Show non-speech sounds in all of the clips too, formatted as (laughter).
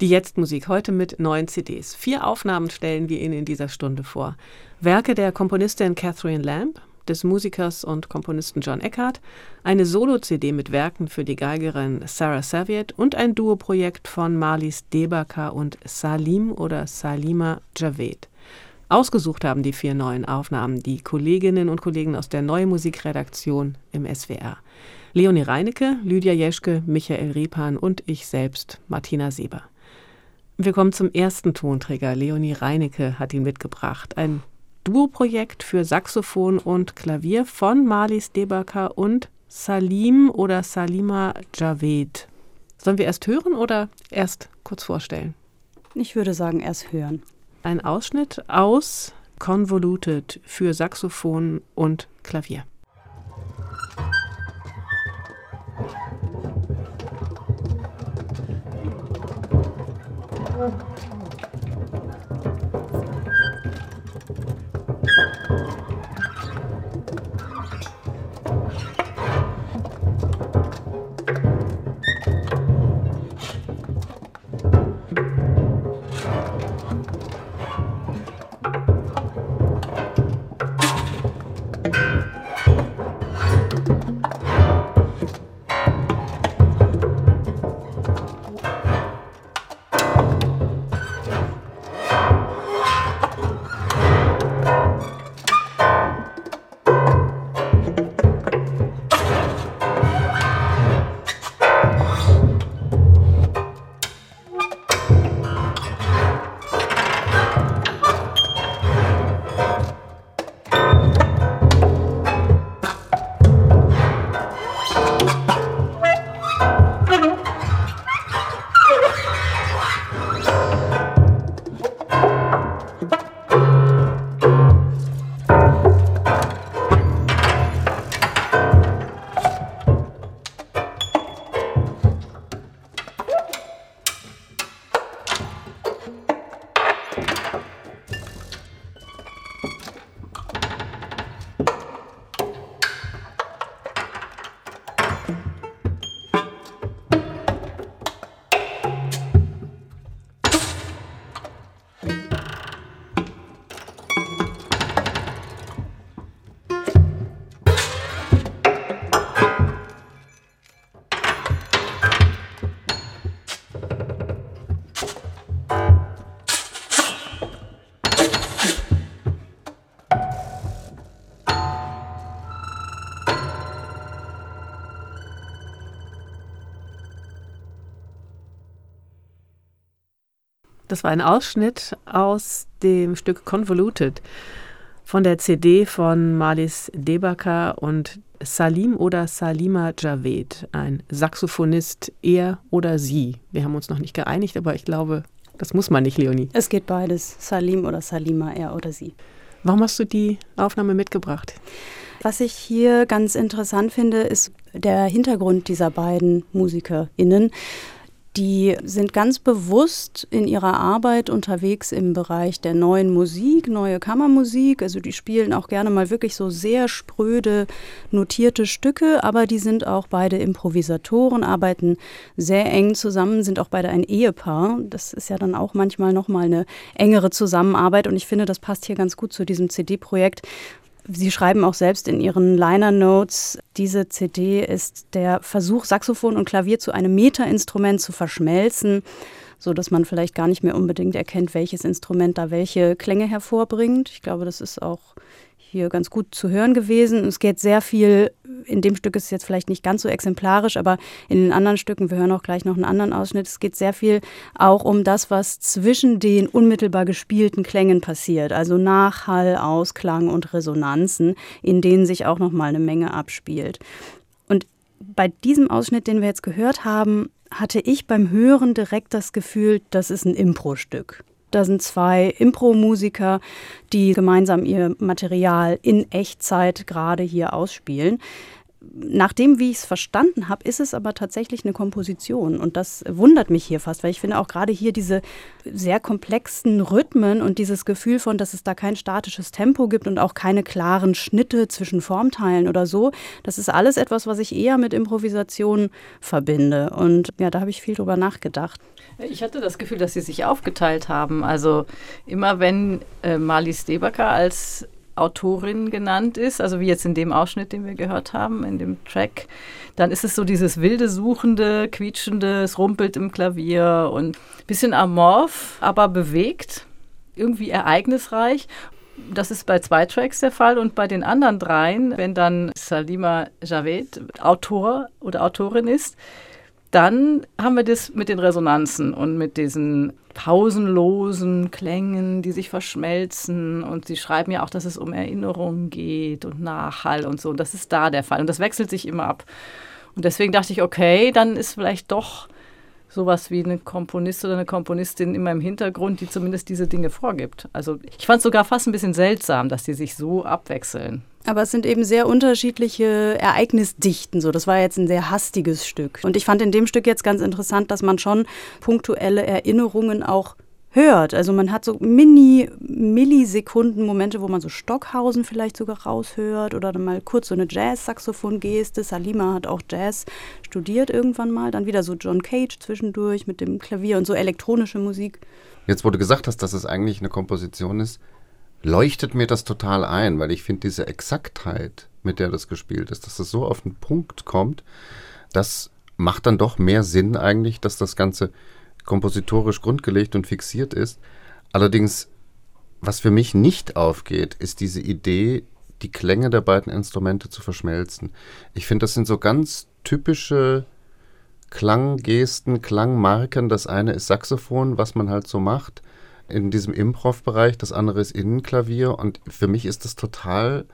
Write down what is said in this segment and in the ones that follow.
Die Jetztmusik heute mit neun CDs. Vier Aufnahmen stellen wir Ihnen in dieser Stunde vor. Werke der Komponistin Catherine Lamb, des Musikers und Komponisten John Eckhart, eine Solo-CD mit Werken für die Geigerin Sarah Saviet und ein Duoprojekt von Marlies Debaka und Salim oder Salima Javed. Ausgesucht haben die vier neuen Aufnahmen die Kolleginnen und Kollegen aus der Neue Musikredaktion im SWR. Leonie Reinecke, Lydia Jeschke, Michael Repan und ich selbst, Martina Sieber. Wir kommen zum ersten Tonträger. Leonie Reinecke hat ihn mitgebracht. Ein Duoprojekt für Saxophon und Klavier von Marlies Debaker und Salim oder Salima Javed. Sollen wir erst hören oder erst kurz vorstellen? Ich würde sagen, erst hören. Ein Ausschnitt aus Convoluted für Saxophon und Klavier. 嗯 Das war ein Ausschnitt aus dem Stück Convoluted von der CD von Malis Debaka und Salim oder Salima Javed, ein Saxophonist, er oder sie. Wir haben uns noch nicht geeinigt, aber ich glaube, das muss man nicht, Leonie. Es geht beides, Salim oder Salima, er oder sie. Warum hast du die Aufnahme mitgebracht? Was ich hier ganz interessant finde, ist der Hintergrund dieser beiden MusikerInnen. Die sind ganz bewusst in ihrer Arbeit unterwegs im Bereich der neuen Musik, neue Kammermusik. Also die spielen auch gerne mal wirklich so sehr spröde, notierte Stücke, aber die sind auch beide Improvisatoren, arbeiten sehr eng zusammen, sind auch beide ein Ehepaar. Das ist ja dann auch manchmal nochmal eine engere Zusammenarbeit und ich finde, das passt hier ganz gut zu diesem CD-Projekt, Sie schreiben auch selbst in Ihren Liner Notes, diese CD ist der Versuch, Saxophon und Klavier zu einem Metainstrument zu verschmelzen, so dass man vielleicht gar nicht mehr unbedingt erkennt, welches Instrument da welche Klänge hervorbringt. Ich glaube, das ist auch hier ganz gut zu hören gewesen. Es geht sehr viel, in dem Stück ist es jetzt vielleicht nicht ganz so exemplarisch, aber in den anderen Stücken, wir hören auch gleich noch einen anderen Ausschnitt, es geht sehr viel auch um das, was zwischen den unmittelbar gespielten Klängen passiert, also Nachhall, Ausklang und Resonanzen, in denen sich auch noch mal eine Menge abspielt. Und bei diesem Ausschnitt, den wir jetzt gehört haben, hatte ich beim Hören direkt das Gefühl, das ist ein Impro-Stück. Da sind zwei Impro-Musiker, die gemeinsam ihr Material in Echtzeit gerade hier ausspielen. Nach dem, wie ich es verstanden habe, ist es aber tatsächlich eine Komposition. Und das wundert mich hier fast, weil ich finde auch gerade hier diese sehr komplexen Rhythmen und dieses Gefühl von, dass es da kein statisches Tempo gibt und auch keine klaren Schnitte zwischen Formteilen oder so, das ist alles etwas, was ich eher mit Improvisation verbinde. Und ja, da habe ich viel drüber nachgedacht. Ich hatte das Gefühl, dass sie sich aufgeteilt haben. Also immer wenn äh, Marlies Debacker als Autorin genannt ist, also wie jetzt in dem Ausschnitt, den wir gehört haben, in dem Track, dann ist es so dieses wilde, suchende, quietschende, es rumpelt im Klavier und ein bisschen amorph, aber bewegt, irgendwie ereignisreich. Das ist bei zwei Tracks der Fall und bei den anderen dreien, wenn dann Salima Javed Autor oder Autorin ist, dann haben wir das mit den Resonanzen und mit diesen pausenlosen Klängen, die sich verschmelzen. Und sie schreiben ja auch, dass es um Erinnerungen geht und Nachhall und so. Und das ist da der Fall. Und das wechselt sich immer ab. Und deswegen dachte ich, okay, dann ist vielleicht doch sowas wie eine Komponist oder eine Komponistin immer im Hintergrund, die zumindest diese Dinge vorgibt. Also ich fand es sogar fast ein bisschen seltsam, dass die sich so abwechseln. Aber es sind eben sehr unterschiedliche Ereignisdichten. So, das war jetzt ein sehr hastiges Stück. Und ich fand in dem Stück jetzt ganz interessant, dass man schon punktuelle Erinnerungen auch hört. Also man hat so Mini-Millisekunden-Momente, wo man so Stockhausen vielleicht sogar raushört oder dann mal kurz so eine Jazz-Saxophon-Geste. Salima hat auch Jazz studiert irgendwann mal. Dann wieder so John Cage zwischendurch mit dem Klavier und so elektronische Musik. Jetzt, wo du gesagt hast, dass es eigentlich eine Komposition ist, leuchtet mir das total ein, weil ich finde diese Exaktheit, mit der das gespielt ist, dass es so auf den Punkt kommt, das macht dann doch mehr Sinn eigentlich, dass das Ganze kompositorisch grundgelegt und fixiert ist. Allerdings, was für mich nicht aufgeht, ist diese Idee, die Klänge der beiden Instrumente zu verschmelzen. Ich finde, das sind so ganz typische Klanggesten, Klangmarken. Das eine ist Saxophon, was man halt so macht in diesem Improv-Bereich, das andere ist Innenklavier und für mich ist das total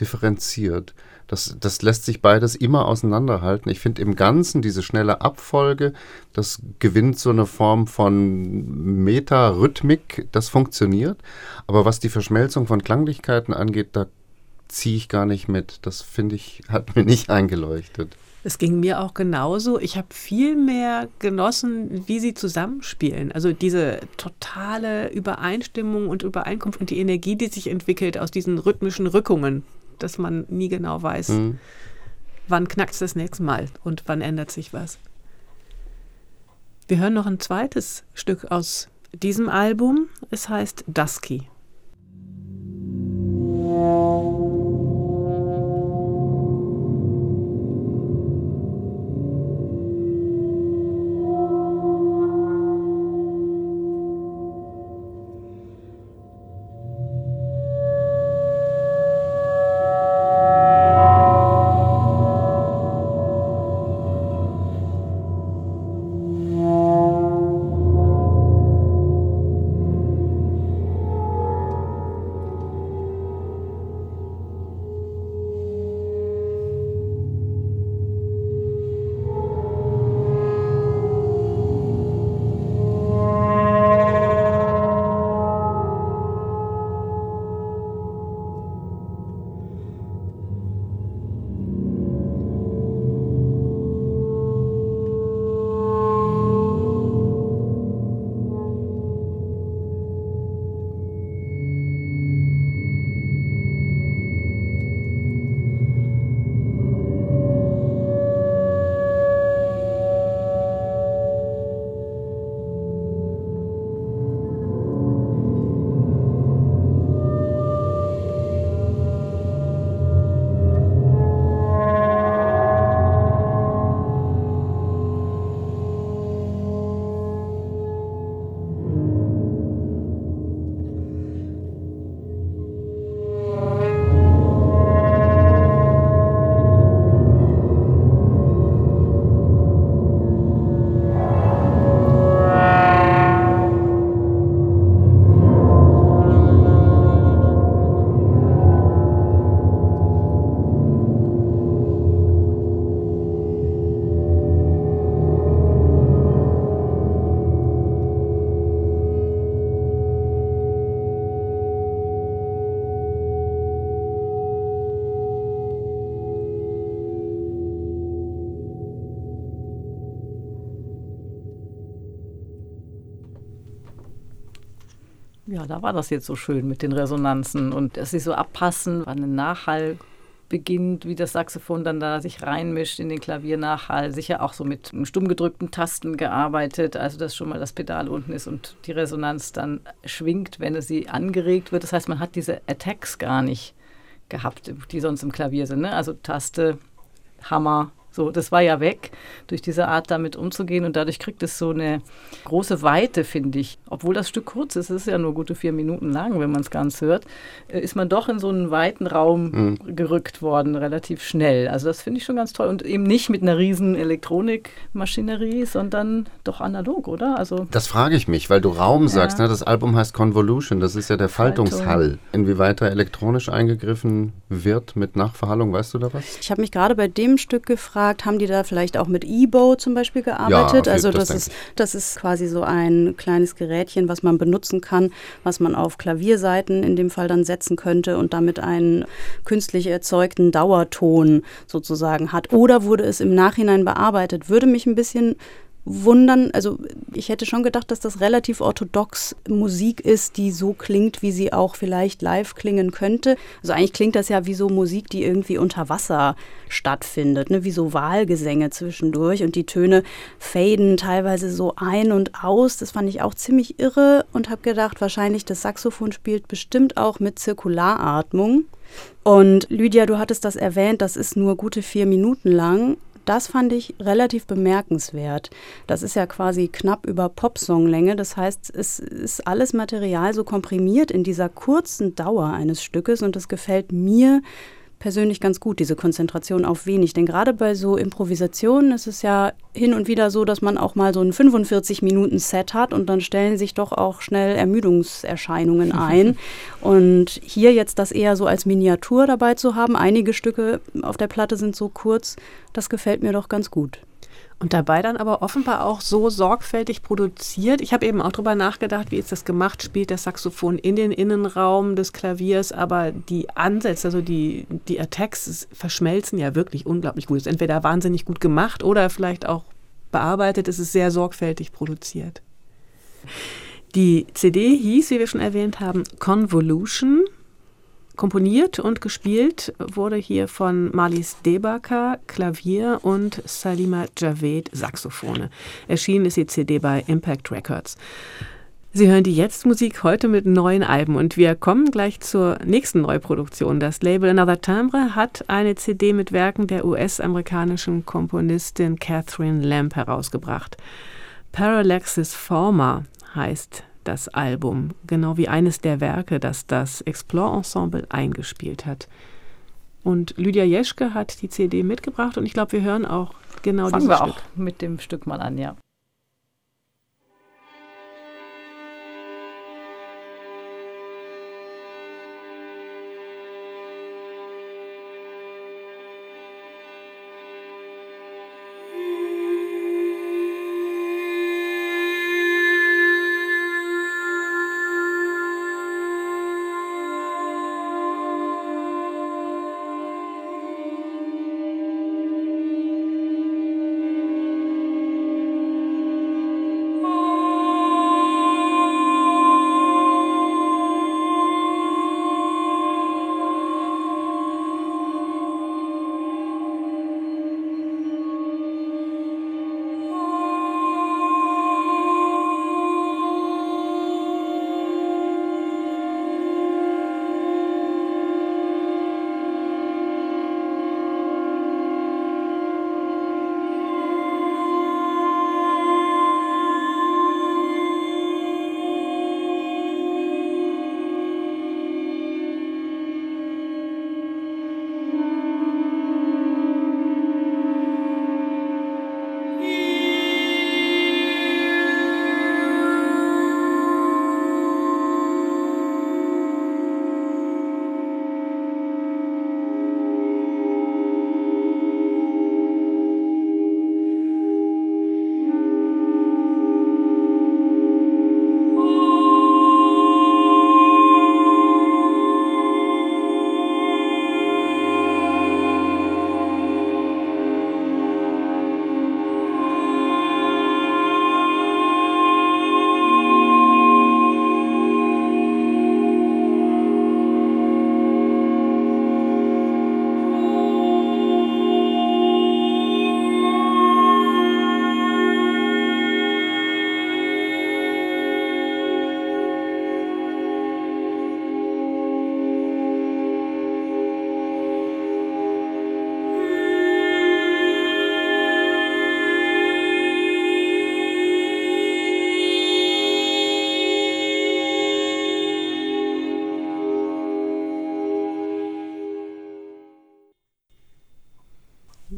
differenziert. Das, das lässt sich beides immer auseinanderhalten. Ich finde im Ganzen diese schnelle Abfolge, das gewinnt so eine Form von Meta-Rhythmik, das funktioniert. Aber was die Verschmelzung von Klanglichkeiten angeht, da ziehe ich gar nicht mit. Das finde ich, hat mir nicht eingeleuchtet. Es ging mir auch genauso. Ich habe viel mehr genossen, wie sie zusammenspielen. Also diese totale Übereinstimmung und Übereinkunft und die Energie, die sich entwickelt aus diesen rhythmischen Rückungen, dass man nie genau weiß, mhm. wann knackt es das nächste Mal und wann ändert sich was. Wir hören noch ein zweites Stück aus diesem Album. Es heißt Dusky. Da war das jetzt so schön mit den Resonanzen und dass sie so abpassen, wann ein Nachhall beginnt, wie das Saxophon dann da sich reinmischt in den Klaviernachhall. Sicher auch so mit stumm gedrückten Tasten gearbeitet, also dass schon mal das Pedal unten ist und die Resonanz dann schwingt, wenn es sie angeregt wird. Das heißt, man hat diese Attacks gar nicht gehabt, die sonst im Klavier sind. Ne? Also Taste, Hammer, so, das war ja weg, durch diese Art damit umzugehen und dadurch kriegt es so eine große Weite, finde ich. Obwohl das Stück kurz ist, es ist ja nur gute vier Minuten lang, wenn man es ganz hört, äh, ist man doch in so einen weiten Raum mhm. gerückt worden, relativ schnell. Also das finde ich schon ganz toll und eben nicht mit einer riesen Elektronikmaschinerie, sondern doch analog, oder? Also das frage ich mich, weil du Raum sagst, ja. ne? das Album heißt Convolution, das ist ja der Faltungshall. Inwieweit da elektronisch eingegriffen wird mit Nachverhallung, weißt du da was? Ich habe mich gerade bei dem Stück gefragt, gefragt, haben die da vielleicht auch mit EBO zum Beispiel gearbeitet? Ja, also das, das ist, das ist quasi so ein kleines Gerätchen, was man benutzen kann, was man auf Klavierseiten in dem Fall dann setzen könnte und damit einen künstlich erzeugten Dauerton sozusagen hat. Oder wurde es im Nachhinein bearbeitet? Würde mich ein bisschen wundern, also ich hätte schon gedacht, dass das relativ orthodox Musik ist, die so klingt, wie sie auch vielleicht live klingen könnte. Also eigentlich klingt das ja wie so Musik, die irgendwie unter Wasser stattfindet, ne? wie so Wahlgesänge zwischendurch und die Töne faden teilweise so ein und aus. Das fand ich auch ziemlich irre und habe gedacht, wahrscheinlich das Saxophon spielt bestimmt auch mit Zirkularatmung. Und Lydia, du hattest das erwähnt, das ist nur gute vier Minuten lang das fand ich relativ bemerkenswert. Das ist ja quasi knapp über Popsonglänge. Das heißt, es ist alles Material so komprimiert in dieser kurzen Dauer eines Stückes und das gefällt mir persönlich ganz gut, diese Konzentration auf wenig. Denn gerade bei so Improvisationen ist es ja hin und wieder so, dass man auch mal so ein 45-Minuten-Set hat und dann stellen sich doch auch schnell Ermüdungserscheinungen (laughs) ein. und hier jetzt das eher so als Miniatur dabei zu haben, einige Stücke auf der Platte sind so kurz, das gefällt mir doch ganz gut. Und dabei dann aber offenbar auch so sorgfältig produziert. Ich habe eben auch darüber nachgedacht, wie ist das gemacht? Spielt das Saxophon in den Innenraum des Klaviers, aber die Ansätze, also die, die Attacks verschmelzen ja wirklich unglaublich gut. Es ist entweder wahnsinnig gut gemacht oder vielleicht auch bearbeitet. Es ist sehr sorgfältig produziert. Die CD hieß, wie wir schon erwähnt haben, Convolution. Komponiert und gespielt wurde hier von Malis Debaka, Klavier und Salima Javed, Saxophone. Erschienen ist die CD bei Impact Records. Sie hören die Jetzt-Musik heute mit neuen Alben und wir kommen gleich zur nächsten Neuproduktion. Das Label Another Timbre hat eine CD mit Werken der US-amerikanischen Komponistin Catherine Lamb herausgebracht. Parallaxis Former heißt das Album, genau wie eines der Werke, das das Explore Ensemble eingespielt hat. Und Lydia Jeschke hat die CD mitgebracht und ich glaube, wir hören auch genau Fangen dieses wir Stück. auch mit dem Stück mal an, ja.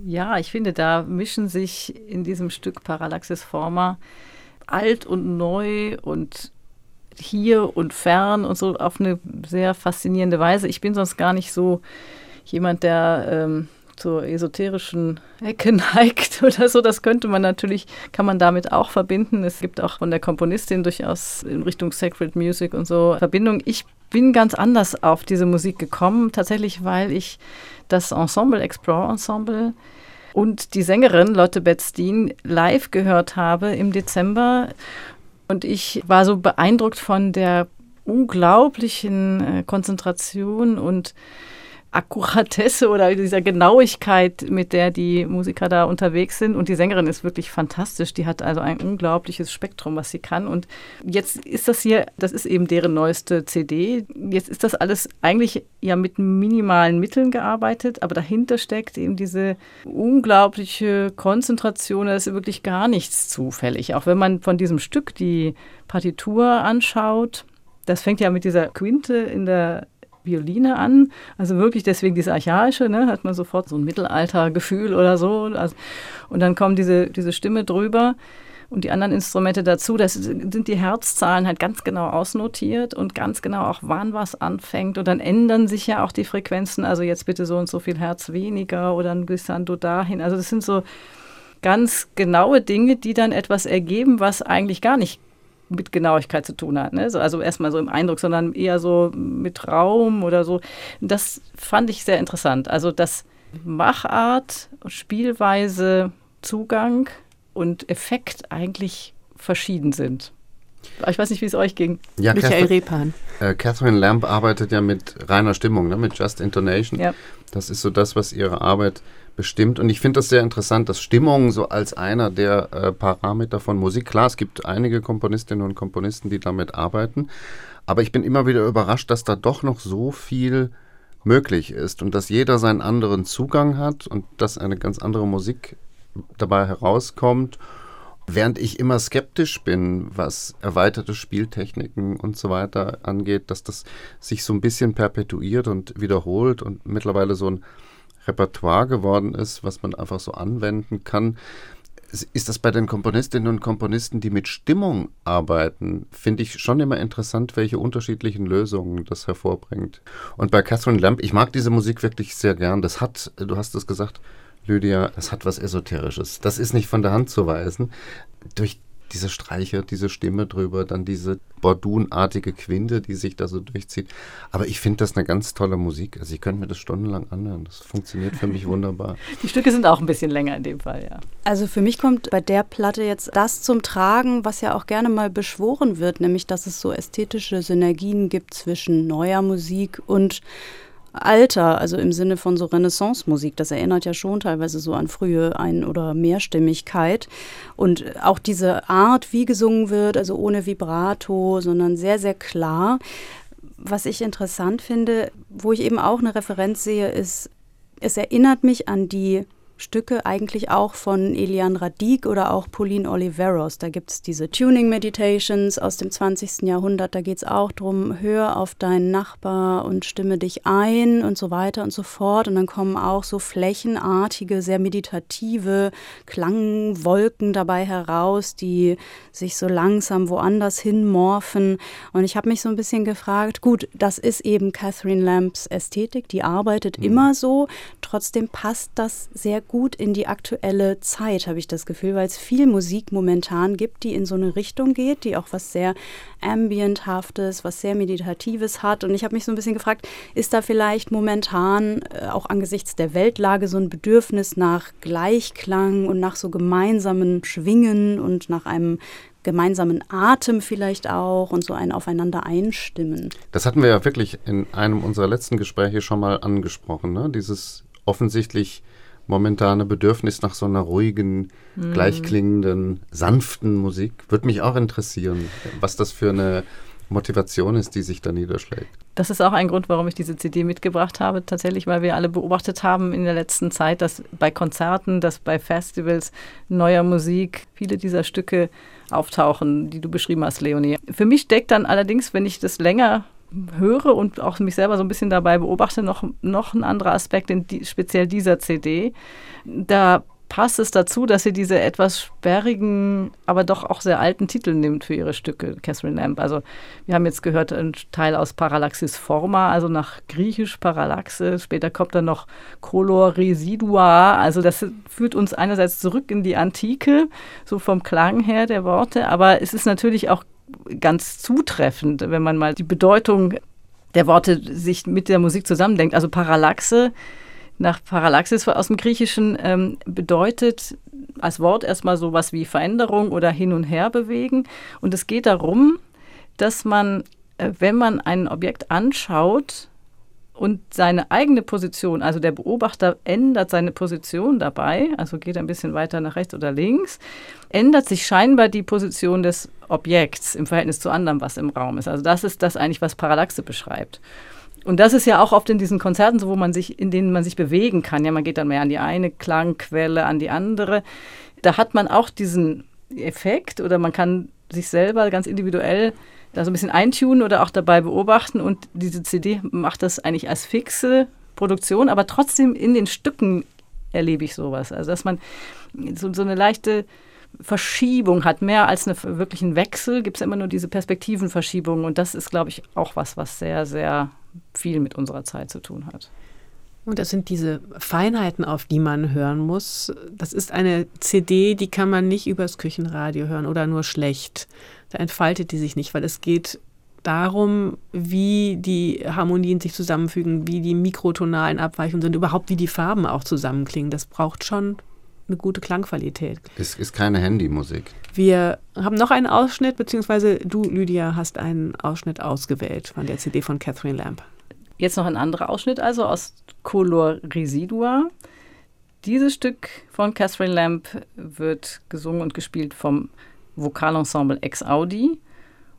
Ja, ich finde, da mischen sich in diesem Stück Parallaxis Forma alt und neu und hier und fern und so auf eine sehr faszinierende Weise. Ich bin sonst gar nicht so jemand, der ähm, zur esoterischen Ecke (laughs) neigt oder so. Das könnte man natürlich, kann man damit auch verbinden. Es gibt auch von der Komponistin durchaus in Richtung Sacred Music und so Verbindung. Ich bin ganz anders auf diese Musik gekommen, tatsächlich, weil ich das Ensemble, Explore Ensemble und die Sängerin Lotte Betzstein live gehört habe im Dezember. Und ich war so beeindruckt von der unglaublichen äh, Konzentration und Akkuratesse oder dieser Genauigkeit, mit der die Musiker da unterwegs sind. Und die Sängerin ist wirklich fantastisch. Die hat also ein unglaubliches Spektrum, was sie kann. Und jetzt ist das hier, das ist eben deren neueste CD. Jetzt ist das alles eigentlich ja mit minimalen Mitteln gearbeitet, aber dahinter steckt eben diese unglaubliche Konzentration. Da ist wirklich gar nichts zufällig. Auch wenn man von diesem Stück die Partitur anschaut, das fängt ja mit dieser Quinte in der Violine an. Also wirklich deswegen dieses Archaische, ne, hat man sofort so ein Mittelaltergefühl oder so. Also, und dann kommt diese, diese Stimme drüber und die anderen Instrumente dazu. Das sind die Herzzahlen halt ganz genau ausnotiert und ganz genau auch, wann was anfängt. Und dann ändern sich ja auch die Frequenzen. Also jetzt bitte so und so viel Herz weniger oder ein Glissando dahin. Also das sind so ganz genaue Dinge, die dann etwas ergeben, was eigentlich gar nicht mit Genauigkeit zu tun hat. Ne? So, also erstmal so im Eindruck, sondern eher so mit Raum oder so. Das fand ich sehr interessant. Also dass Machart, Spielweise, Zugang und Effekt eigentlich verschieden sind. Ich weiß nicht, wie es euch ging. Ja, Michael Repan. Äh, Catherine Lamb arbeitet ja mit reiner Stimmung, ne? mit Just Intonation. Ja. Das ist so das, was ihre Arbeit bestimmt. Und ich finde das sehr interessant, dass Stimmung so als einer der äh, Parameter von Musik, klar, es gibt einige Komponistinnen und Komponisten, die damit arbeiten, aber ich bin immer wieder überrascht, dass da doch noch so viel möglich ist und dass jeder seinen anderen Zugang hat und dass eine ganz andere Musik dabei herauskommt. Während ich immer skeptisch bin, was erweiterte Spieltechniken und so weiter angeht, dass das sich so ein bisschen perpetuiert und wiederholt und mittlerweile so ein Repertoire geworden ist, was man einfach so anwenden kann. Ist das bei den Komponistinnen und Komponisten, die mit Stimmung arbeiten, finde ich schon immer interessant, welche unterschiedlichen Lösungen das hervorbringt. Und bei Catherine Lamb, ich mag diese Musik wirklich sehr gern. Das hat, du hast es gesagt, Lydia, das hat was Esoterisches. Das ist nicht von der Hand zu weisen. Durch diese Streicher, diese Stimme drüber, dann diese Bordunartige Quinte, die sich da so durchzieht. Aber ich finde das eine ganz tolle Musik. Also ich könnte mir das stundenlang anhören. Das funktioniert für mich wunderbar. (laughs) Die Stücke sind auch ein bisschen länger in dem Fall, ja. Also für mich kommt bei der Platte jetzt das zum Tragen, was ja auch gerne mal beschworen wird, nämlich dass es so ästhetische Synergien gibt zwischen neuer Musik und Alter, also im Sinne von so Renaissance-Musik. Das erinnert ja schon teilweise so an frühe Ein- oder Mehrstimmigkeit. Und auch diese Art, wie gesungen wird, also ohne Vibrato, sondern sehr, sehr klar. Was ich interessant finde, wo ich eben auch eine Referenz sehe, ist, es erinnert mich an die Stücke eigentlich auch von Elian Radik oder auch Pauline Oliveros. Da gibt es diese Tuning Meditations aus dem 20. Jahrhundert. Da geht es auch darum, hör auf deinen Nachbar und stimme dich ein und so weiter und so fort. Und dann kommen auch so flächenartige, sehr meditative Klangwolken dabei heraus, die sich so langsam woanders hinmorphen. Und ich habe mich so ein bisschen gefragt, gut, das ist eben Catherine Lambs Ästhetik, die arbeitet mhm. immer so. Trotzdem passt das sehr gut in die aktuelle Zeit, habe ich das Gefühl, weil es viel Musik momentan gibt, die in so eine Richtung geht, die auch was sehr Ambienthaftes, was sehr Meditatives hat. Und ich habe mich so ein bisschen gefragt, ist da vielleicht momentan äh, auch angesichts der Weltlage so ein Bedürfnis nach Gleichklang und nach so gemeinsamen Schwingen und nach einem gemeinsamen Atem vielleicht auch und so ein Aufeinander einstimmen. Das hatten wir ja wirklich in einem unserer letzten Gespräche schon mal angesprochen, ne? dieses offensichtlich momentane Bedürfnis nach so einer ruhigen, mm. gleichklingenden, sanften Musik. Würde mich auch interessieren, was das für eine Motivation ist, die sich da niederschlägt. Das ist auch ein Grund, warum ich diese CD mitgebracht habe, tatsächlich, weil wir alle beobachtet haben in der letzten Zeit, dass bei Konzerten, dass bei Festivals neuer Musik viele dieser Stücke auftauchen, die du beschrieben hast, Leonie. Für mich steckt dann allerdings, wenn ich das länger höre und auch mich selber so ein bisschen dabei beobachte, noch, noch ein anderer Aspekt in die, speziell dieser CD. Da passt es dazu, dass sie diese etwas sperrigen, aber doch auch sehr alten Titel nimmt für ihre Stücke, Catherine Lamb. Also wir haben jetzt gehört, ein Teil aus Parallaxis Forma, also nach griechisch Parallaxe. Später kommt dann noch Color Residua. Also das führt uns einerseits zurück in die Antike, so vom Klang her der Worte, aber es ist natürlich auch ganz zutreffend, wenn man mal die Bedeutung der Worte sich mit der Musik zusammendenkt. Also Parallaxe nach Parallaxis aus dem Griechischen ähm, bedeutet als Wort erstmal so was wie Veränderung oder hin und her bewegen. Und es geht darum, dass man, äh, wenn man ein Objekt anschaut und seine eigene Position, also der Beobachter ändert seine Position dabei, also geht ein bisschen weiter nach rechts oder links, ändert sich scheinbar die Position des Objekts im Verhältnis zu anderem, was im Raum ist. Also das ist das eigentlich, was Parallaxe beschreibt. Und das ist ja auch oft in diesen Konzerten so, wo man sich, in denen man sich bewegen kann. Ja, man geht dann mehr an die eine Klangquelle, an die andere. Da hat man auch diesen Effekt oder man kann sich selber ganz individuell da so ein bisschen eintunen oder auch dabei beobachten. Und diese CD macht das eigentlich als fixe Produktion, aber trotzdem in den Stücken erlebe ich sowas. Also dass man so, so eine leichte Verschiebung hat, mehr als einen wirklichen Wechsel, gibt es immer nur diese Perspektivenverschiebung. Und das ist, glaube ich, auch was, was sehr, sehr viel mit unserer Zeit zu tun hat. Und das sind diese Feinheiten, auf die man hören muss. Das ist eine CD, die kann man nicht übers Küchenradio hören oder nur schlecht. Da entfaltet die sich nicht, weil es geht darum, wie die Harmonien sich zusammenfügen, wie die mikrotonalen Abweichungen sind, überhaupt wie die Farben auch zusammenklingen. Das braucht schon eine gute Klangqualität. Es ist keine Handymusik. Wir haben noch einen Ausschnitt, beziehungsweise du, Lydia, hast einen Ausschnitt ausgewählt von der CD von Catherine Lamb. Jetzt noch ein anderer Ausschnitt, also aus Color Residua. Dieses Stück von Catherine Lamb wird gesungen und gespielt vom Vokalensemble Ex Audi.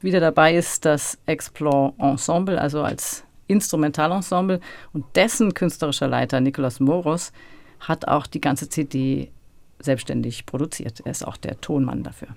Wieder dabei ist das Explore Ensemble, also als Instrumentalensemble. Und dessen künstlerischer Leiter Nicolas Moros hat auch die ganze CD selbstständig produziert. Er ist auch der Tonmann dafür.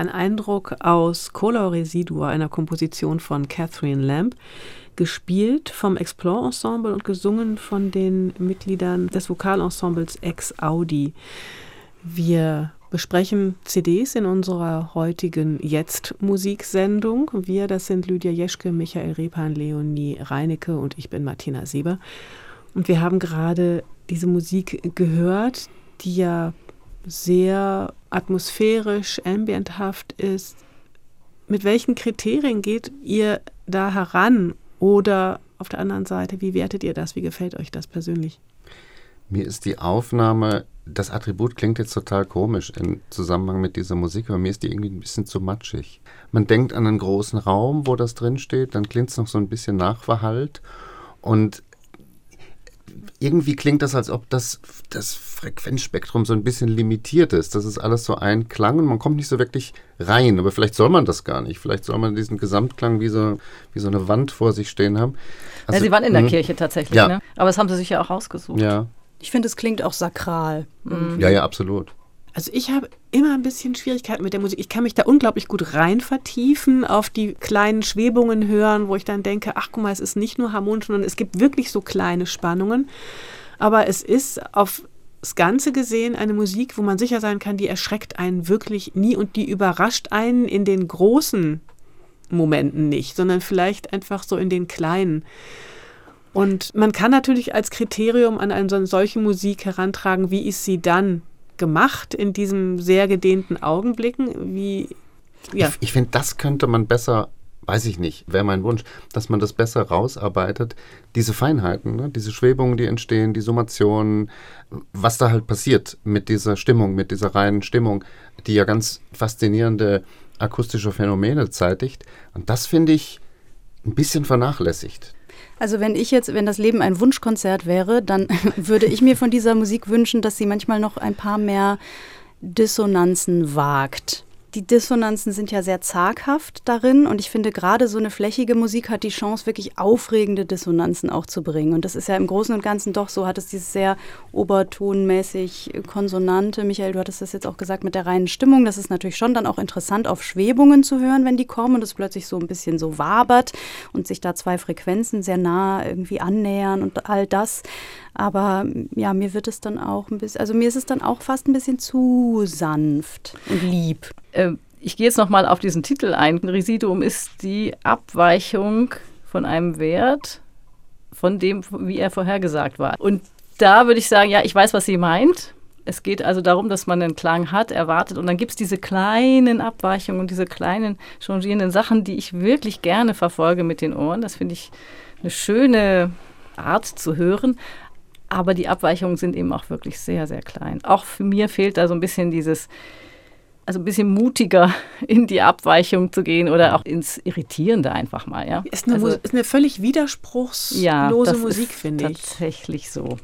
Ein Eindruck aus Color Residua, einer Komposition von Catherine Lamb, gespielt vom Explore Ensemble und gesungen von den Mitgliedern des Vokalensembles Ex Audi. Wir besprechen CDs in unserer heutigen Jetzt-Musiksendung. Wir, das sind Lydia Jeschke, Michael Repan, Leonie Reinecke und ich bin Martina Sieber. Und wir haben gerade diese Musik gehört, die ja sehr atmosphärisch, ambienthaft ist. Mit welchen Kriterien geht ihr da heran? Oder auf der anderen Seite, wie wertet ihr das? Wie gefällt euch das persönlich? Mir ist die Aufnahme, das Attribut klingt jetzt total komisch im Zusammenhang mit dieser Musik, aber mir ist die irgendwie ein bisschen zu matschig. Man denkt an einen großen Raum, wo das drin steht, dann klingt es noch so ein bisschen nachverhallt und irgendwie klingt das, als ob das, das Frequenzspektrum so ein bisschen limitiert ist. Das ist alles so ein Klang und man kommt nicht so wirklich rein. Aber vielleicht soll man das gar nicht. Vielleicht soll man diesen Gesamtklang wie so, wie so eine Wand vor sich stehen haben. Also, ja, sie waren in der mh. Kirche tatsächlich, ja. ne? aber das haben sie sich ja auch rausgesucht. Ja. Ich finde, es klingt auch sakral. Mhm. Ja, ja, absolut. Also ich habe immer ein bisschen Schwierigkeiten mit der Musik. Ich kann mich da unglaublich gut rein vertiefen, auf die kleinen Schwebungen hören, wo ich dann denke, ach guck mal, es ist nicht nur harmonisch, sondern es gibt wirklich so kleine Spannungen. Aber es ist auf das Ganze gesehen eine Musik, wo man sicher sein kann, die erschreckt einen wirklich nie und die überrascht einen in den großen Momenten nicht, sondern vielleicht einfach so in den kleinen. Und man kann natürlich als Kriterium an eine solche Musik herantragen, wie ist sie dann gemacht in diesen sehr gedehnten Augenblicken? Wie, ja. Ich, ich finde, das könnte man besser weiß ich nicht, wäre mein Wunsch, dass man das besser rausarbeitet. Diese Feinheiten, ne? diese Schwebungen, die entstehen, die Summationen, was da halt passiert mit dieser Stimmung, mit dieser reinen Stimmung, die ja ganz faszinierende akustische Phänomene zeitigt. Und das finde ich ein bisschen vernachlässigt. Also wenn ich jetzt, wenn das Leben ein Wunschkonzert wäre, dann (laughs) würde ich mir von dieser Musik wünschen, dass sie manchmal noch ein paar mehr Dissonanzen wagt die Dissonanzen sind ja sehr zaghaft darin und ich finde gerade so eine flächige Musik hat die Chance, wirklich aufregende Dissonanzen auch zu bringen. Und das ist ja im Großen und Ganzen doch so, hat es dieses sehr obertonmäßig konsonante. Michael, du hattest das jetzt auch gesagt mit der reinen Stimmung. Das ist natürlich schon dann auch interessant, auf Schwebungen zu hören, wenn die kommen und es plötzlich so ein bisschen so wabert und sich da zwei Frequenzen sehr nah irgendwie annähern und all das. Aber ja, mir wird es dann auch ein bisschen, also mir ist es dann auch fast ein bisschen zu sanft und lieb. Äh, ich gehe jetzt nochmal auf diesen Titel ein. Residuum ist die Abweichung von einem Wert, von dem, wie er vorhergesagt war. Und da würde ich sagen, ja, ich weiß, was sie meint. Es geht also darum, dass man einen Klang hat, erwartet und dann gibt es diese kleinen Abweichungen und diese kleinen changierenden Sachen, die ich wirklich gerne verfolge mit den Ohren. Das finde ich eine schöne Art zu hören. Aber die Abweichungen sind eben auch wirklich sehr, sehr klein. Auch für mir fehlt da so ein bisschen dieses, also ein bisschen mutiger (laughs) in die Abweichung zu gehen oder auch ins Irritierende einfach mal. Ja? Ist, eine, also, ist eine völlig widerspruchslose ja, Musik, finde ich. Tatsächlich so.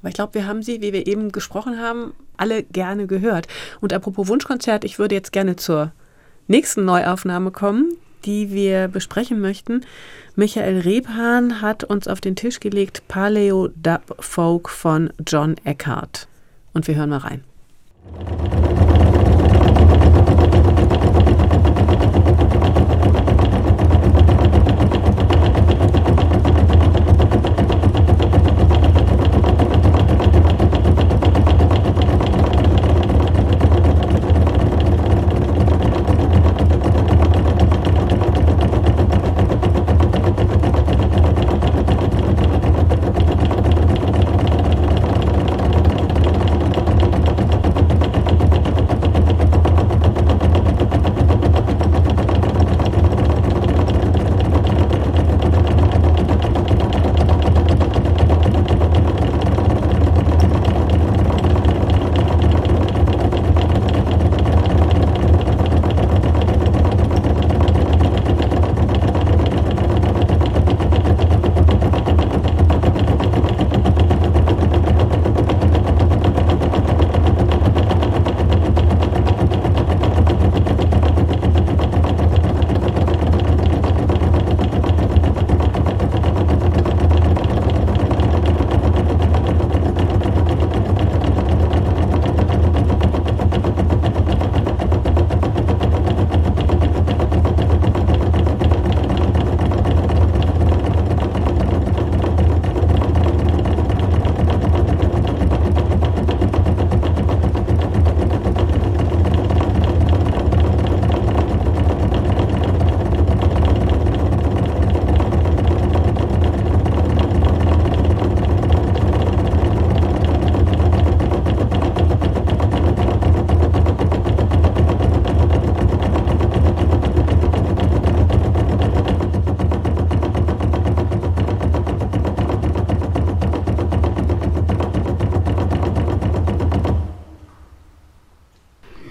Aber ich glaube, wir haben sie, wie wir eben gesprochen haben, alle gerne gehört. Und apropos Wunschkonzert, ich würde jetzt gerne zur nächsten Neuaufnahme kommen, die wir besprechen möchten. Michael Rebhahn hat uns auf den Tisch gelegt Paleo Dub Folk von John Eckhart. Und wir hören mal rein.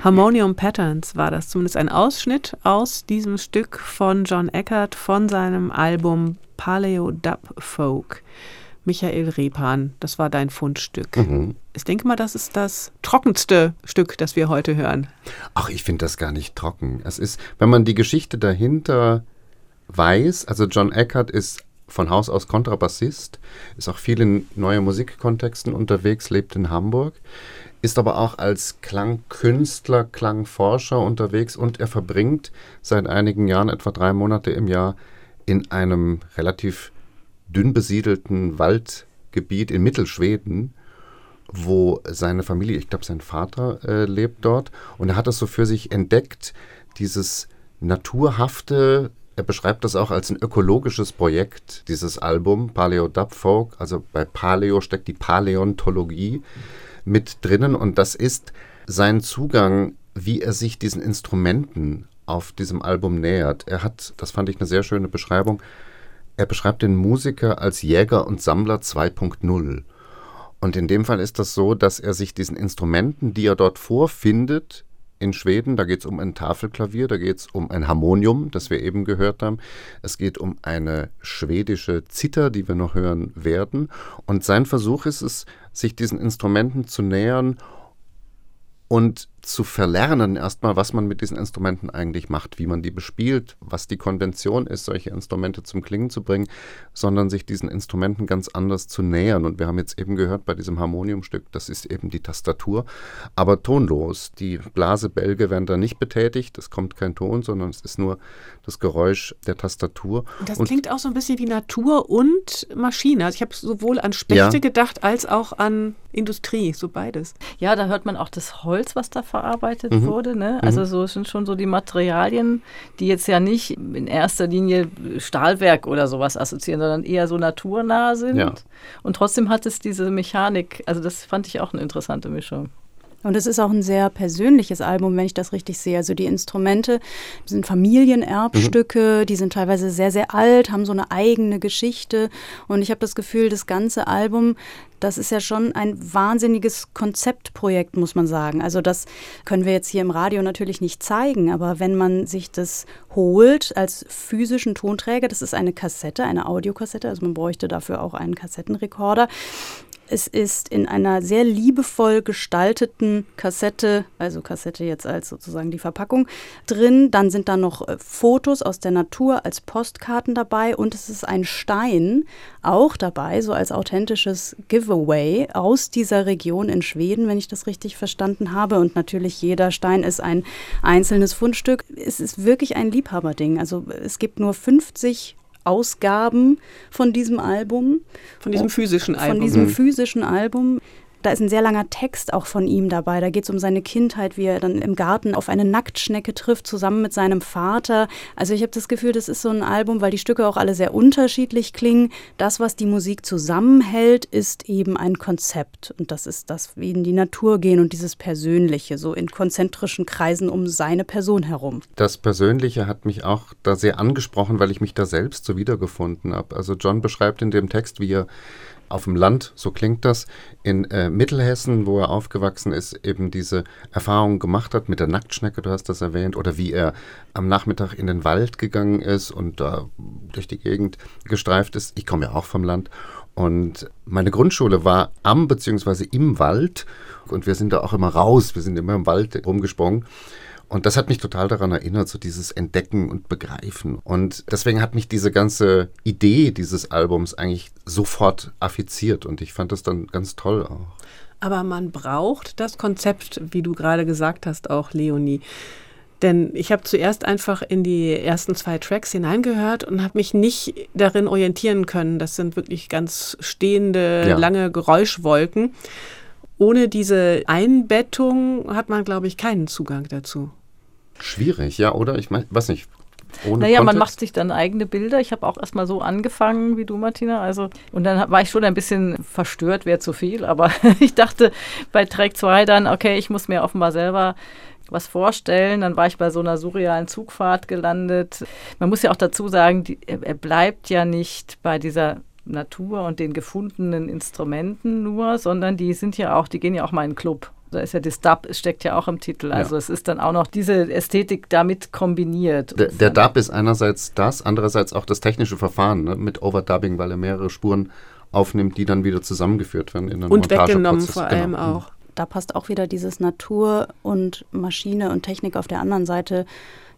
Harmonium Patterns war das zumindest ein Ausschnitt aus diesem Stück von John Eckert von seinem Album Paleo Dub Folk. Michael Repan, das war dein Fundstück. Mhm. Ich denke mal, das ist das trockenste Stück, das wir heute hören. Ach, ich finde das gar nicht trocken. Es ist, wenn man die Geschichte dahinter weiß, also John Eckert ist von Haus aus Kontrabassist, ist auch viel in neue Musikkontexten unterwegs, lebt in Hamburg, ist aber auch als Klangkünstler, Klangforscher unterwegs und er verbringt seit einigen Jahren, etwa drei Monate im Jahr, in einem relativ dünn besiedelten Waldgebiet in Mittelschweden, wo seine Familie, ich glaube sein Vater äh, lebt dort. Und er hat das so für sich entdeckt, dieses naturhafte, er beschreibt das auch als ein ökologisches Projekt, dieses Album Paleo Dub Folk, also bei Paleo steckt die Paläontologie mit drinnen und das ist sein Zugang, wie er sich diesen Instrumenten auf diesem Album nähert. Er hat, das fand ich eine sehr schöne Beschreibung, er beschreibt den Musiker als Jäger und Sammler 2.0. Und in dem Fall ist das so, dass er sich diesen Instrumenten, die er dort vorfindet, in Schweden, da geht es um ein Tafelklavier, da geht es um ein Harmonium, das wir eben gehört haben. Es geht um eine schwedische Zither, die wir noch hören werden. Und sein Versuch ist es, sich diesen Instrumenten zu nähern und zu verlernen erstmal, was man mit diesen Instrumenten eigentlich macht, wie man die bespielt, was die Konvention ist, solche Instrumente zum Klingen zu bringen, sondern sich diesen Instrumenten ganz anders zu nähern. Und wir haben jetzt eben gehört bei diesem Harmoniumstück, das ist eben die Tastatur, aber tonlos. Die Blasebälge werden da nicht betätigt, es kommt kein Ton, sondern es ist nur das Geräusch der Tastatur. Das und klingt auch so ein bisschen wie Natur und Maschine. Also ich habe sowohl an Spechte ja. gedacht als auch an Industrie, so beides. Ja, da hört man auch das Holz, was da verarbeitet mhm. wurde. Ne? Also mhm. so sind schon so die Materialien, die jetzt ja nicht in erster Linie Stahlwerk oder sowas assoziieren, sondern eher so naturnah sind. Ja. Und trotzdem hat es diese Mechanik, also das fand ich auch eine interessante Mischung. Und es ist auch ein sehr persönliches Album, wenn ich das richtig sehe. Also die Instrumente sind Familienerbstücke, mhm. die sind teilweise sehr, sehr alt, haben so eine eigene Geschichte. Und ich habe das Gefühl, das ganze Album, das ist ja schon ein wahnsinniges Konzeptprojekt, muss man sagen. Also das können wir jetzt hier im Radio natürlich nicht zeigen, aber wenn man sich das holt als physischen Tonträger, das ist eine Kassette, eine Audiokassette, also man bräuchte dafür auch einen Kassettenrekorder, es ist in einer sehr liebevoll gestalteten Kassette, also Kassette jetzt als sozusagen die Verpackung, drin. Dann sind da noch äh, Fotos aus der Natur als Postkarten dabei und es ist ein Stein auch dabei, so als authentisches Giveaway aus dieser Region in Schweden, wenn ich das richtig verstanden habe. Und natürlich jeder Stein ist ein einzelnes Fundstück. Es ist wirklich ein Liebhaberding. Also es gibt nur 50 Ausgaben von diesem Album. Von diesem physischen Album. Von diesem mhm. physischen Album. Da ist ein sehr langer Text auch von ihm dabei. Da geht es um seine Kindheit, wie er dann im Garten auf eine Nacktschnecke trifft, zusammen mit seinem Vater. Also ich habe das Gefühl, das ist so ein Album, weil die Stücke auch alle sehr unterschiedlich klingen. Das, was die Musik zusammenhält, ist eben ein Konzept. Und das ist das, wie in die Natur gehen und dieses Persönliche, so in konzentrischen Kreisen um seine Person herum. Das Persönliche hat mich auch da sehr angesprochen, weil ich mich da selbst so wiedergefunden habe. Also John beschreibt in dem Text, wie er auf dem Land, so klingt das, in äh, Mittelhessen, wo er aufgewachsen ist, eben diese Erfahrung gemacht hat mit der Nacktschnecke, du hast das erwähnt, oder wie er am Nachmittag in den Wald gegangen ist und da durch die Gegend gestreift ist. Ich komme ja auch vom Land. Und meine Grundschule war am bzw. im Wald und wir sind da auch immer raus, wir sind immer im Wald rumgesprungen. Und das hat mich total daran erinnert, so dieses Entdecken und Begreifen. Und deswegen hat mich diese ganze Idee dieses Albums eigentlich sofort affiziert und ich fand das dann ganz toll auch. Aber man braucht das Konzept, wie du gerade gesagt hast, auch Leonie. Denn ich habe zuerst einfach in die ersten zwei Tracks hineingehört und habe mich nicht darin orientieren können. Das sind wirklich ganz stehende, ja. lange Geräuschwolken. Ohne diese Einbettung hat man, glaube ich, keinen Zugang dazu. Schwierig, ja, oder? Ich meine, weiß nicht. Ohne naja, Kontext. man macht sich dann eigene Bilder. Ich habe auch erstmal so angefangen wie du, Martina. Also, und dann war ich schon ein bisschen verstört, wäre zu viel. Aber (laughs) ich dachte bei Track 2 dann, okay, ich muss mir offenbar selber was vorstellen. Dann war ich bei so einer surrealen Zugfahrt gelandet. Man muss ja auch dazu sagen, die, er bleibt ja nicht bei dieser Natur und den gefundenen Instrumenten nur, sondern die sind ja auch, die gehen ja auch mal in den Club. Da ist ja das Dub, es steckt ja auch im Titel. Also ja. es ist dann auch noch diese Ästhetik damit kombiniert. Der, der Dub ist einerseits das, andererseits auch das technische Verfahren ne, mit Overdubbing, weil er mehrere Spuren aufnimmt, die dann wieder zusammengeführt werden in den Und weggenommen vor allem genau. auch. Da passt auch wieder dieses Natur und Maschine und Technik auf der anderen Seite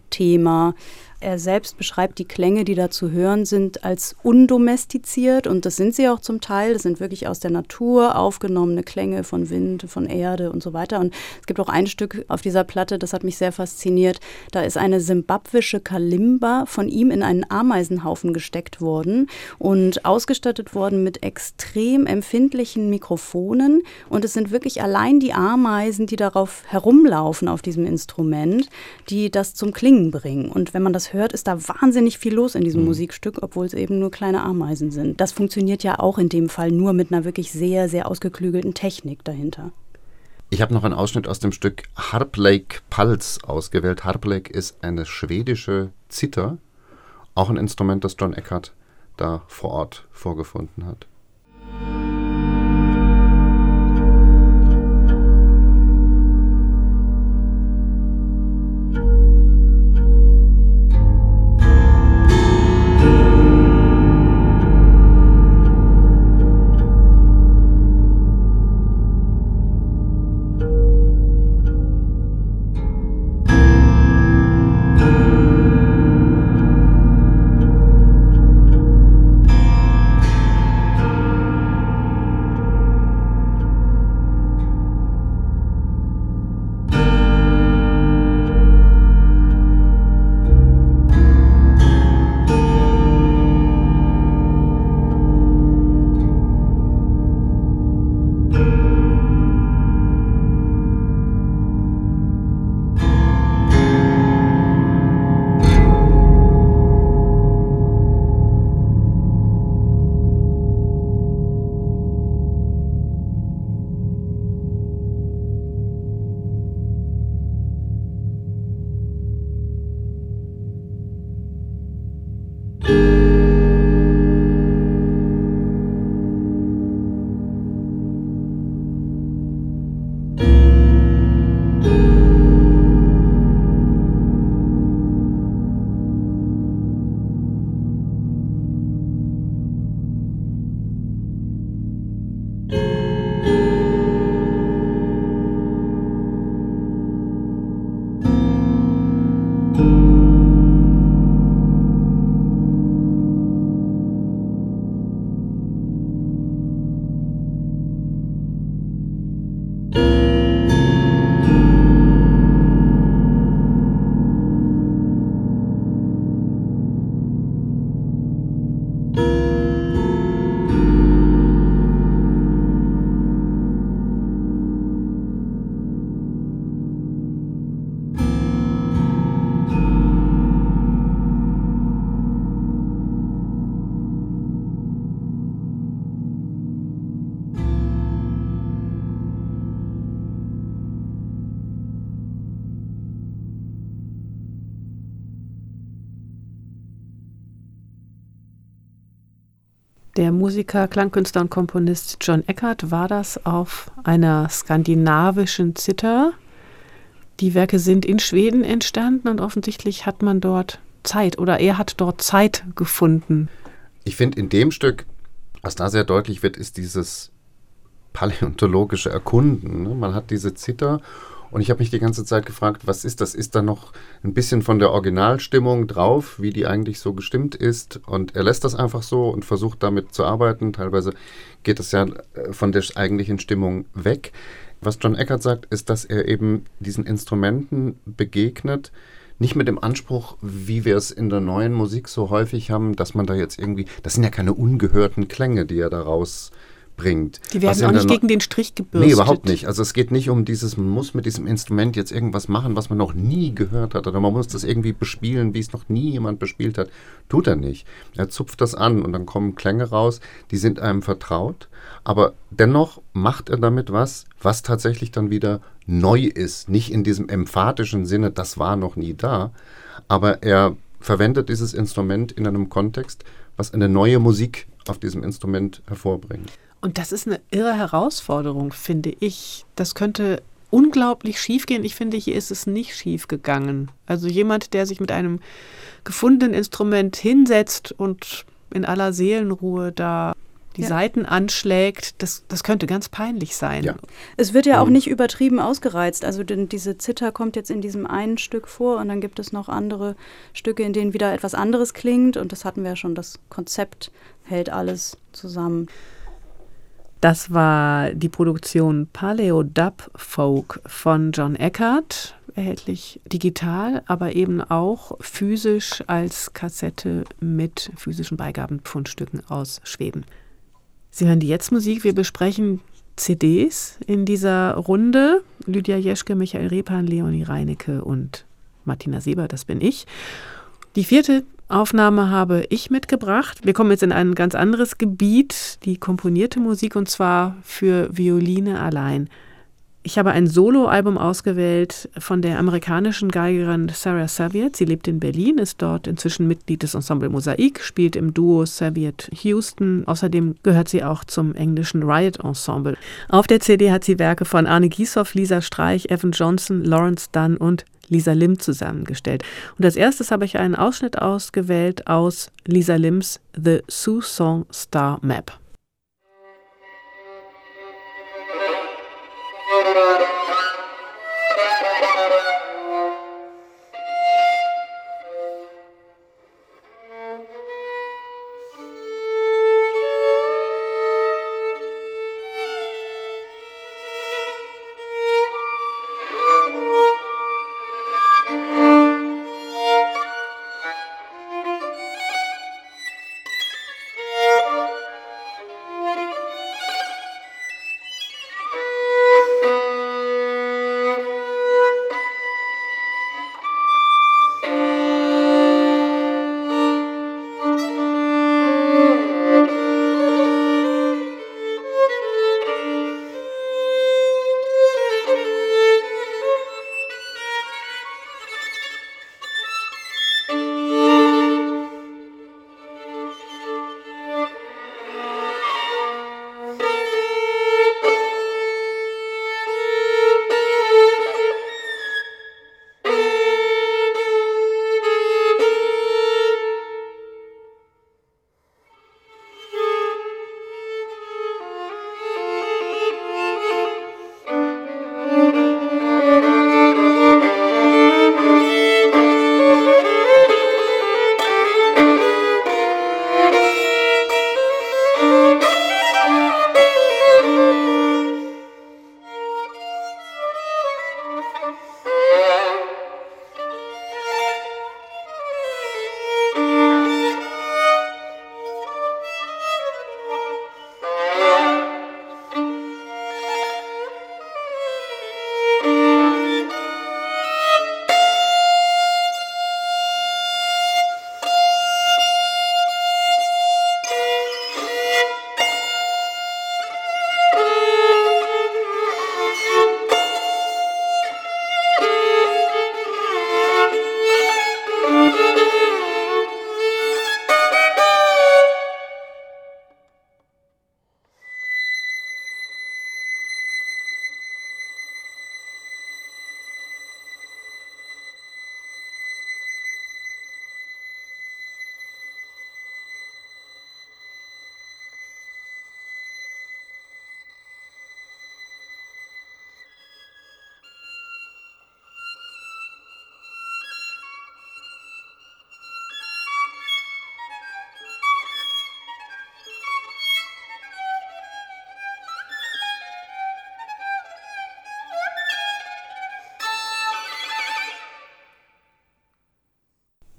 Thema. Er selbst beschreibt die Klänge, die da zu hören sind, als undomestiziert und das sind sie auch zum Teil. Das sind wirklich aus der Natur aufgenommene Klänge von Wind, von Erde und so weiter. Und es gibt auch ein Stück auf dieser Platte, das hat mich sehr fasziniert. Da ist eine simbabwische Kalimba von ihm in einen Ameisenhaufen gesteckt worden und ausgestattet worden mit extrem empfindlichen Mikrofonen. Und es sind wirklich allein die Ameisen, die darauf herumlaufen auf diesem Instrument, die das zum Klingen bringen. Und wenn man das hört, ist da wahnsinnig viel los in diesem mhm. Musikstück, obwohl es eben nur kleine Ameisen sind. Das funktioniert ja auch in dem Fall nur mit einer wirklich sehr, sehr ausgeklügelten Technik dahinter. Ich habe noch einen Ausschnitt aus dem Stück Harplake Pulse ausgewählt. Harplake ist eine schwedische Zither, auch ein Instrument, das John Eckert da vor Ort vorgefunden hat. Der Musiker, Klangkünstler und Komponist John Eckert war das auf einer skandinavischen Zither. Die Werke sind in Schweden entstanden und offensichtlich hat man dort Zeit oder er hat dort Zeit gefunden. Ich finde, in dem Stück, was da sehr deutlich wird, ist dieses paläontologische Erkunden. Ne? Man hat diese Zither und ich habe mich die ganze Zeit gefragt, was ist das? Ist da noch ein bisschen von der Originalstimmung drauf, wie die eigentlich so gestimmt ist? Und er lässt das einfach so und versucht damit zu arbeiten. Teilweise geht es ja äh, von der eigentlichen Stimmung weg. Was John Eckert sagt, ist, dass er eben diesen Instrumenten begegnet, nicht mit dem Anspruch, wie wir es in der neuen Musik so häufig haben, dass man da jetzt irgendwie, das sind ja keine ungehörten Klänge, die er daraus bringt. Die werden auch nicht gegen den Strich gebürstet. Nee, überhaupt nicht. Also es geht nicht um dieses, man muss mit diesem Instrument jetzt irgendwas machen, was man noch nie gehört hat. Oder man muss das irgendwie bespielen, wie es noch nie jemand bespielt hat. Tut er nicht. Er zupft das an und dann kommen Klänge raus, die sind einem vertraut. Aber dennoch macht er damit was, was tatsächlich dann wieder neu ist. Nicht in diesem emphatischen Sinne, das war noch nie da. Aber er verwendet dieses Instrument in einem Kontext, was eine neue Musik auf diesem Instrument hervorbringt. Und das ist eine irre Herausforderung, finde ich. Das könnte unglaublich schief gehen. Ich finde, hier ist es nicht schief gegangen. Also jemand, der sich mit einem gefundenen Instrument hinsetzt und in aller Seelenruhe da die ja. Seiten anschlägt, das, das könnte ganz peinlich sein. Ja. Es wird ja auch mhm. nicht übertrieben ausgereizt. Also denn diese Zither kommt jetzt in diesem einen Stück vor und dann gibt es noch andere Stücke, in denen wieder etwas anderes klingt. Und das hatten wir ja schon, das Konzept hält alles zusammen. Das war die Produktion Paleo Dub Folk von John Eckert, erhältlich digital, aber eben auch physisch als Kassette mit physischen Beigabenpfundstücken aus Schweden. Sie hören die Jetzt-Musik. Wir besprechen CDs in dieser Runde. Lydia Jeschke, Michael Repan, Leonie Reinecke und Martina Seber, das bin ich. Die vierte Aufnahme habe ich mitgebracht. Wir kommen jetzt in ein ganz anderes Gebiet, die komponierte Musik und zwar für Violine allein. Ich habe ein Soloalbum ausgewählt von der amerikanischen Geigerin Sarah Saviet. Sie lebt in Berlin, ist dort inzwischen Mitglied des Ensemble Mosaik, spielt im Duo Saviet Houston. Außerdem gehört sie auch zum englischen Riot Ensemble. Auf der CD hat sie Werke von Arne Gieshoff, Lisa Streich, Evan Johnson, Lawrence Dunn und Lisa Lim zusammengestellt. Und als erstes habe ich einen Ausschnitt ausgewählt aus Lisa Lims The Sue Song Star Map. Thank you.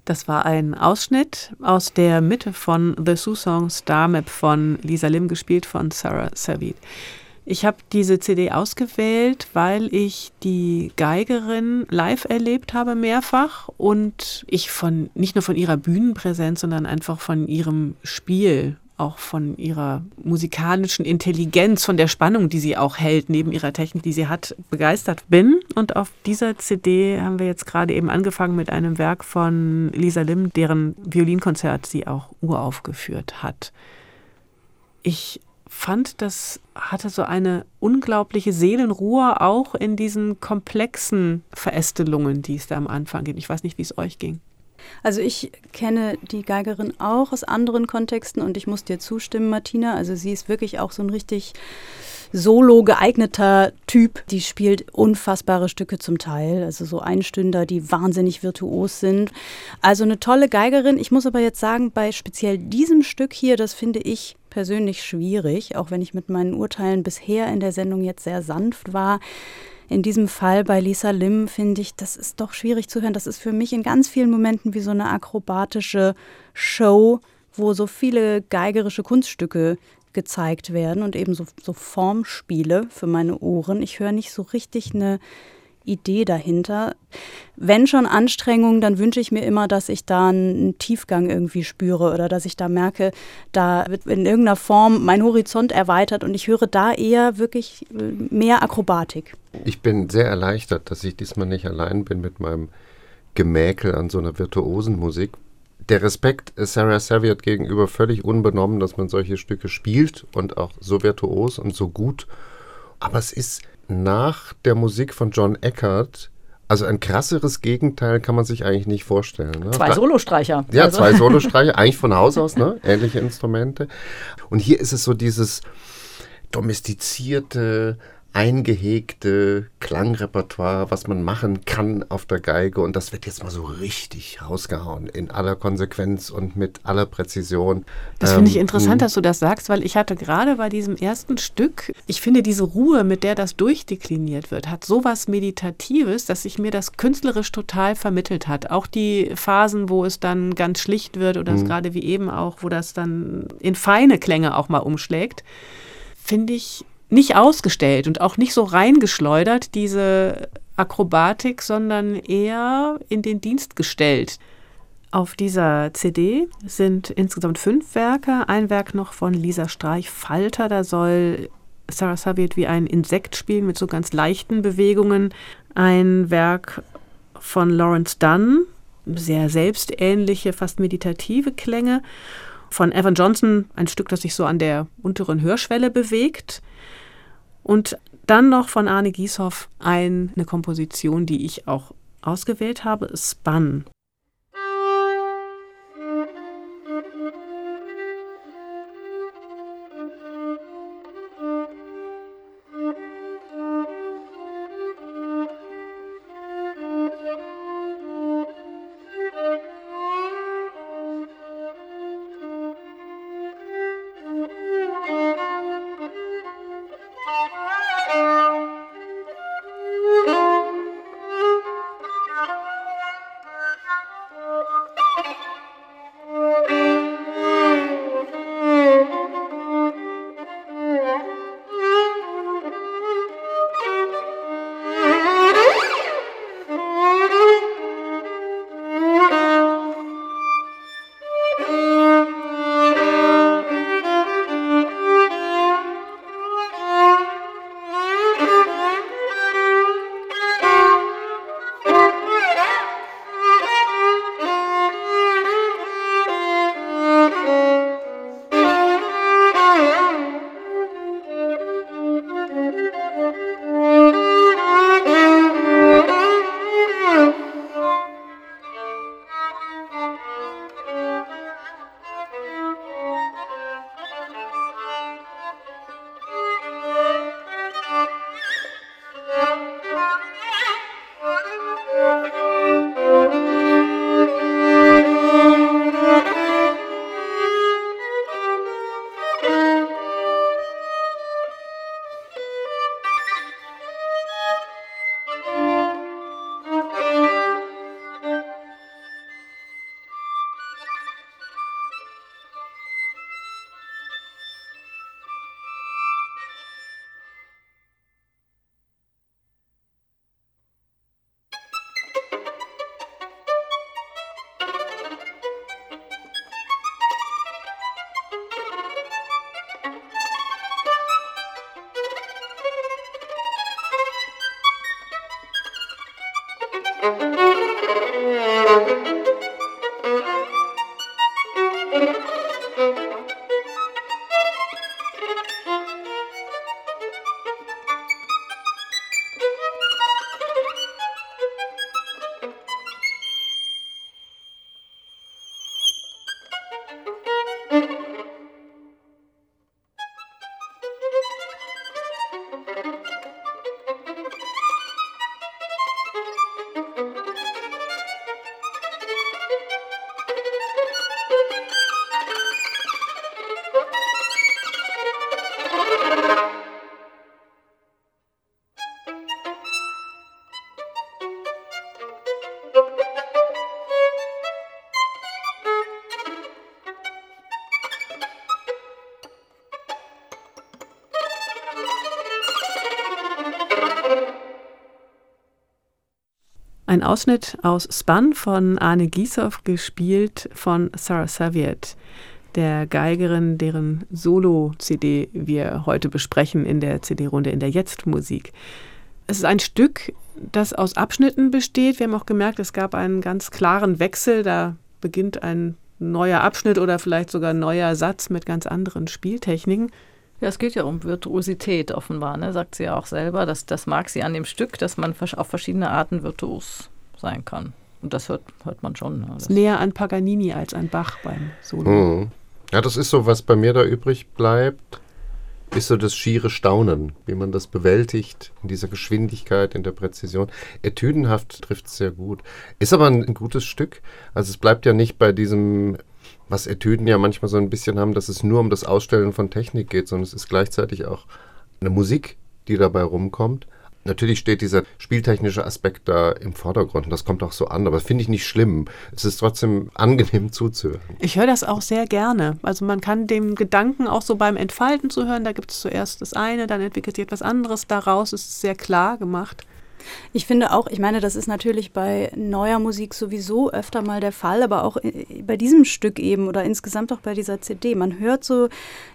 Das war ein Ausschnitt aus der Mitte von The Song Star Map von Lisa Lim, gespielt von Sarah Savid. Ich habe diese CD ausgewählt, weil ich die Geigerin live erlebt habe mehrfach und ich von nicht nur von ihrer Bühnenpräsenz, sondern einfach von ihrem Spiel auch von ihrer musikalischen Intelligenz, von der Spannung, die sie auch hält, neben ihrer Technik, die sie hat, begeistert bin. Und auf dieser CD haben wir jetzt gerade eben angefangen mit einem Werk von Lisa Lim, deren Violinkonzert sie auch uraufgeführt hat. Ich fand, das hatte so eine unglaubliche Seelenruhe auch in diesen komplexen Verästelungen, die es da am Anfang gibt. Ich weiß nicht, wie es euch ging. Also ich kenne die Geigerin auch aus anderen Kontexten und ich muss dir zustimmen, Martina. Also sie ist wirklich auch so ein richtig solo geeigneter Typ. Die spielt unfassbare Stücke zum Teil, also so Einstünder, die wahnsinnig virtuos sind. Also eine tolle Geigerin. Ich muss aber jetzt sagen, bei speziell diesem Stück hier, das finde ich persönlich schwierig, auch wenn ich mit meinen Urteilen bisher in der Sendung jetzt sehr sanft war. In diesem Fall bei Lisa Lim finde ich, das ist doch schwierig zu hören. Das ist für mich in ganz vielen Momenten wie so eine akrobatische Show, wo so viele geigerische Kunststücke gezeigt werden und eben so, so Formspiele für meine Ohren. Ich höre nicht so richtig eine Idee dahinter. Wenn schon Anstrengung, dann wünsche ich mir immer, dass ich da einen Tiefgang irgendwie spüre oder dass ich da merke, da wird in irgendeiner Form mein Horizont erweitert und ich höre da eher wirklich äh, mehr Akrobatik. Ich bin sehr erleichtert, dass ich diesmal nicht allein bin mit meinem Gemäkel an so einer virtuosen Musik, der Respekt Sarah Saviot gegenüber völlig unbenommen, dass man solche Stücke spielt und auch so virtuos und so gut. Aber es ist nach der Musik von John Eckert also ein krasseres Gegenteil kann man sich eigentlich nicht vorstellen. Ne? Zwei Solostreicher. Ja, also. zwei (laughs) Solostreicher, eigentlich von Haus aus, ne? ähnliche Instrumente. Und hier ist es so dieses domestizierte, eingehegte Klangrepertoire, was man machen kann auf der Geige. Und das wird jetzt mal so richtig rausgehauen, in aller Konsequenz und mit aller Präzision. Das finde ich ähm, interessant, hm. dass du das sagst, weil ich hatte gerade bei diesem ersten Stück, ich finde diese Ruhe, mit der das durchdekliniert wird, hat sowas Meditatives, dass sich mir das künstlerisch total vermittelt hat. Auch die Phasen, wo es dann ganz schlicht wird oder mhm. gerade wie eben auch, wo das dann in feine Klänge auch mal umschlägt, finde ich nicht ausgestellt und auch nicht so reingeschleudert, diese Akrobatik, sondern eher in den Dienst gestellt. Auf dieser CD sind insgesamt fünf Werke. Ein Werk noch von Lisa Streich, Falter. Da soll Sarah Saviet wie ein Insekt spielen mit so ganz leichten Bewegungen. Ein Werk von Lawrence Dunn, sehr selbstähnliche, fast meditative Klänge. Von Evan Johnson ein Stück, das sich so an der unteren Hörschwelle bewegt. Und dann noch von Arne Gieshoff eine Komposition, die ich auch ausgewählt habe, Spun. Ein Ausschnitt aus Spun von Arne Giesow, gespielt von Sarah Saviet, der Geigerin, deren Solo-CD wir heute besprechen in der CD-Runde in der Jetzt-Musik. Es ist ein Stück, das aus Abschnitten besteht. Wir haben auch gemerkt, es gab einen ganz klaren Wechsel. Da beginnt ein neuer Abschnitt oder vielleicht sogar ein neuer Satz mit ganz anderen Spieltechniken. Ja, es geht ja um Virtuosität offenbar, ne? sagt sie ja auch selber. Das, das mag sie an dem Stück, dass man auf verschiedene Arten virtuos sein kann. Und das hört, hört man schon. Ne? ist näher an Paganini als an Bach beim Solo. Hm. Ja, das ist so, was bei mir da übrig bleibt, ist so das schiere Staunen, wie man das bewältigt in dieser Geschwindigkeit, in der Präzision. Etüdenhaft trifft es sehr gut. Ist aber ein gutes Stück. Also es bleibt ja nicht bei diesem was Etüden ja manchmal so ein bisschen haben, dass es nur um das Ausstellen von Technik geht, sondern es ist gleichzeitig auch eine Musik, die dabei rumkommt. Natürlich steht dieser spieltechnische Aspekt da im Vordergrund und das kommt auch so an, aber das finde ich nicht schlimm. Es ist trotzdem angenehm zuzuhören. Ich höre das auch sehr gerne. Also man kann dem Gedanken auch so beim Entfalten zuhören. Da gibt es zuerst das eine, dann entwickelt sich etwas anderes daraus. Ist sehr klar gemacht. Ich finde auch, ich meine, das ist natürlich bei neuer Musik sowieso öfter mal der Fall, aber auch äh, bei diesem Stück eben oder insgesamt auch bei dieser CD. Man hört so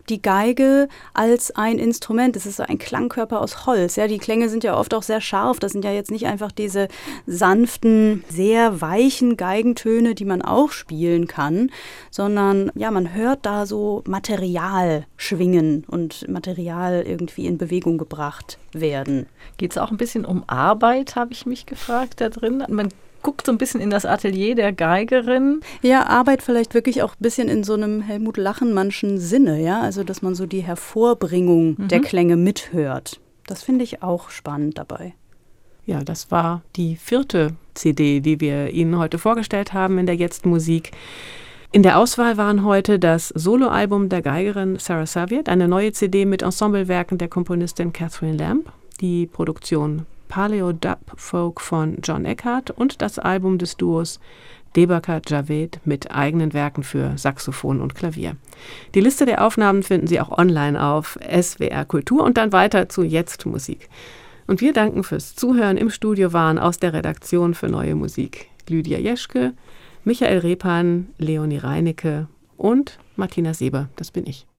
die Geige als ein Instrument. Es ist so ein Klangkörper aus Holz. Ja, die Klänge sind ja oft auch sehr scharf. Das sind ja jetzt nicht einfach diese sanften, sehr weichen Geigentöne, die man auch spielen kann, sondern ja, man hört da so Material schwingen und Material irgendwie in Bewegung gebracht werden. Geht es auch ein bisschen um Arbeit, habe ich mich gefragt da drin? Man guckt so ein bisschen in das Atelier der Geigerin. Ja, Arbeit vielleicht wirklich auch ein bisschen in so einem Helmut Lachenmannschen Sinne, ja, also dass man so die Hervorbringung mhm. der Klänge mithört. Das finde ich auch spannend dabei. Ja, das war die vierte CD, die wir Ihnen heute vorgestellt haben in der Jetzt Musik. In der Auswahl waren heute das Soloalbum der Geigerin Sarah Saviet, eine neue CD mit Ensemblewerken der Komponistin Catherine Lamb, die Produktion Paleo Dub Folk von John Eckhart und das Album des Duos Debaka Javed mit eigenen Werken für Saxophon und Klavier. Die Liste der Aufnahmen finden Sie auch online auf SWR Kultur und dann weiter zu Jetzt Musik. Und wir danken fürs Zuhören. Im Studio waren aus der Redaktion für Neue Musik Lydia Jeschke, Michael Repan, Leonie Reinecke und Martina Seber. Das bin ich.